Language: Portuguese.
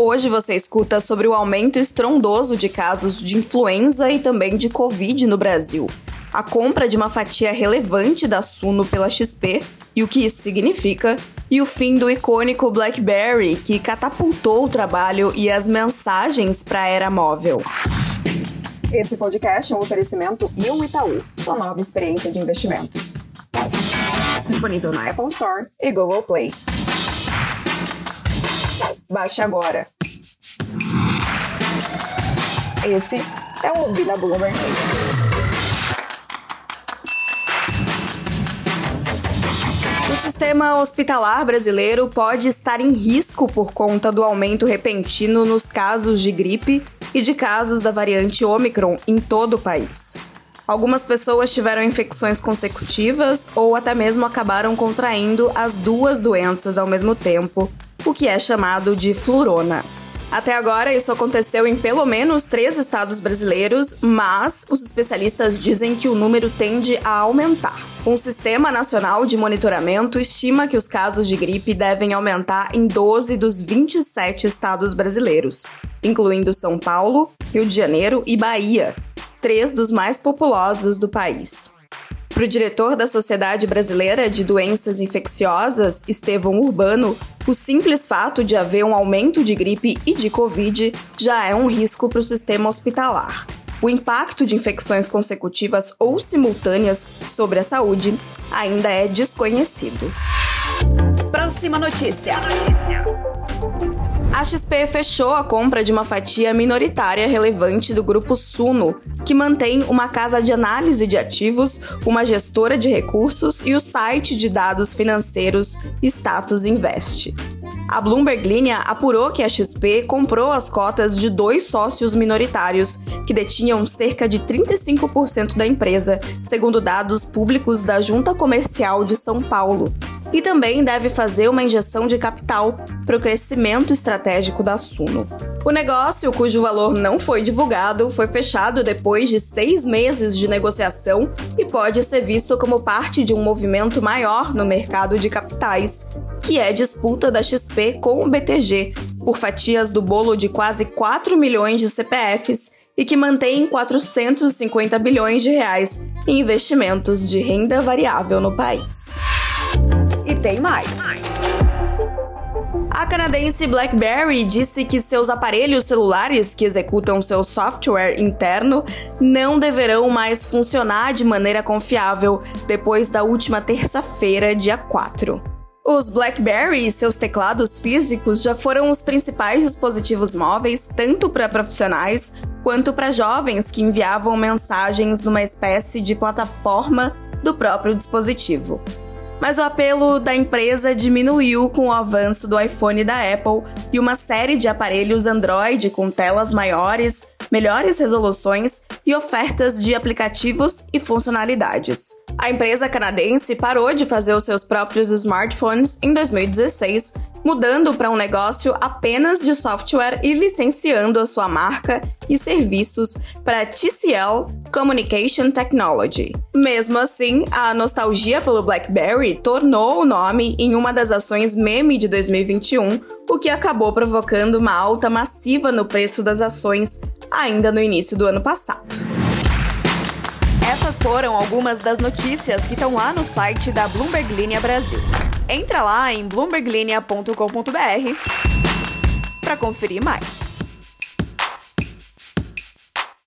Hoje você escuta sobre o aumento estrondoso de casos de influenza e também de Covid no Brasil, a compra de uma fatia relevante da Suno pela XP e o que isso significa, e o fim do icônico BlackBerry, que catapultou o trabalho e as mensagens para a era móvel. Esse podcast é um oferecimento e um Itaú, sua nova experiência de investimentos. Disponível na Apple Store e Google Play. Baixe agora. Esse é o Ouvi da Bloomberg. O sistema hospitalar brasileiro pode estar em risco por conta do aumento repentino nos casos de gripe e de casos da variante Omicron em todo o país. Algumas pessoas tiveram infecções consecutivas ou até mesmo acabaram contraindo as duas doenças ao mesmo tempo, o que é chamado de flurona. Até agora, isso aconteceu em pelo menos três estados brasileiros, mas os especialistas dizem que o número tende a aumentar. Um sistema nacional de monitoramento estima que os casos de gripe devem aumentar em 12 dos 27 estados brasileiros, incluindo São Paulo, Rio de Janeiro e Bahia, três dos mais populosos do país. Para o diretor da Sociedade Brasileira de Doenças Infecciosas, Estevão Urbano, o simples fato de haver um aumento de gripe e de Covid já é um risco para o sistema hospitalar. O impacto de infecções consecutivas ou simultâneas sobre a saúde ainda é desconhecido. Próxima notícia. A XP fechou a compra de uma fatia minoritária relevante do grupo Suno, que mantém uma casa de análise de ativos, uma gestora de recursos e o site de dados financeiros Status Invest. A Bloomberg Linha apurou que a XP comprou as cotas de dois sócios minoritários, que detinham cerca de 35% da empresa, segundo dados públicos da Junta Comercial de São Paulo, e também deve fazer uma injeção de capital para o crescimento estratégico da Suno. O negócio, cujo valor não foi divulgado, foi fechado depois de seis meses de negociação e pode ser visto como parte de um movimento maior no mercado de capitais, que é disputa da XP com o BTG, por fatias do bolo de quase 4 milhões de CPFs e que mantém 450 bilhões de reais em investimentos de renda variável no país. Tem mais. A canadense BlackBerry disse que seus aparelhos celulares que executam seu software interno não deverão mais funcionar de maneira confiável depois da última terça-feira, dia 4. Os BlackBerry e seus teclados físicos já foram os principais dispositivos móveis tanto para profissionais quanto para jovens que enviavam mensagens numa espécie de plataforma do próprio dispositivo mas o apelo da empresa diminuiu com o avanço do iPhone da Apple e uma série de aparelhos Android com telas maiores, melhores resoluções e ofertas de aplicativos e funcionalidades. A empresa canadense parou de fazer os seus próprios smartphones em 2016, mudando para um negócio apenas de software e licenciando a sua marca e serviços para TCL Communication Technology. Mesmo assim, a nostalgia pelo BlackBerry tornou o nome em uma das ações meme de 2021, o que acabou provocando uma alta massiva no preço das ações ainda no início do ano passado. Essas foram algumas das notícias que estão lá no site da Bloomberg Linha Brasil. Entra lá em bloomberglinea.com.br para conferir mais.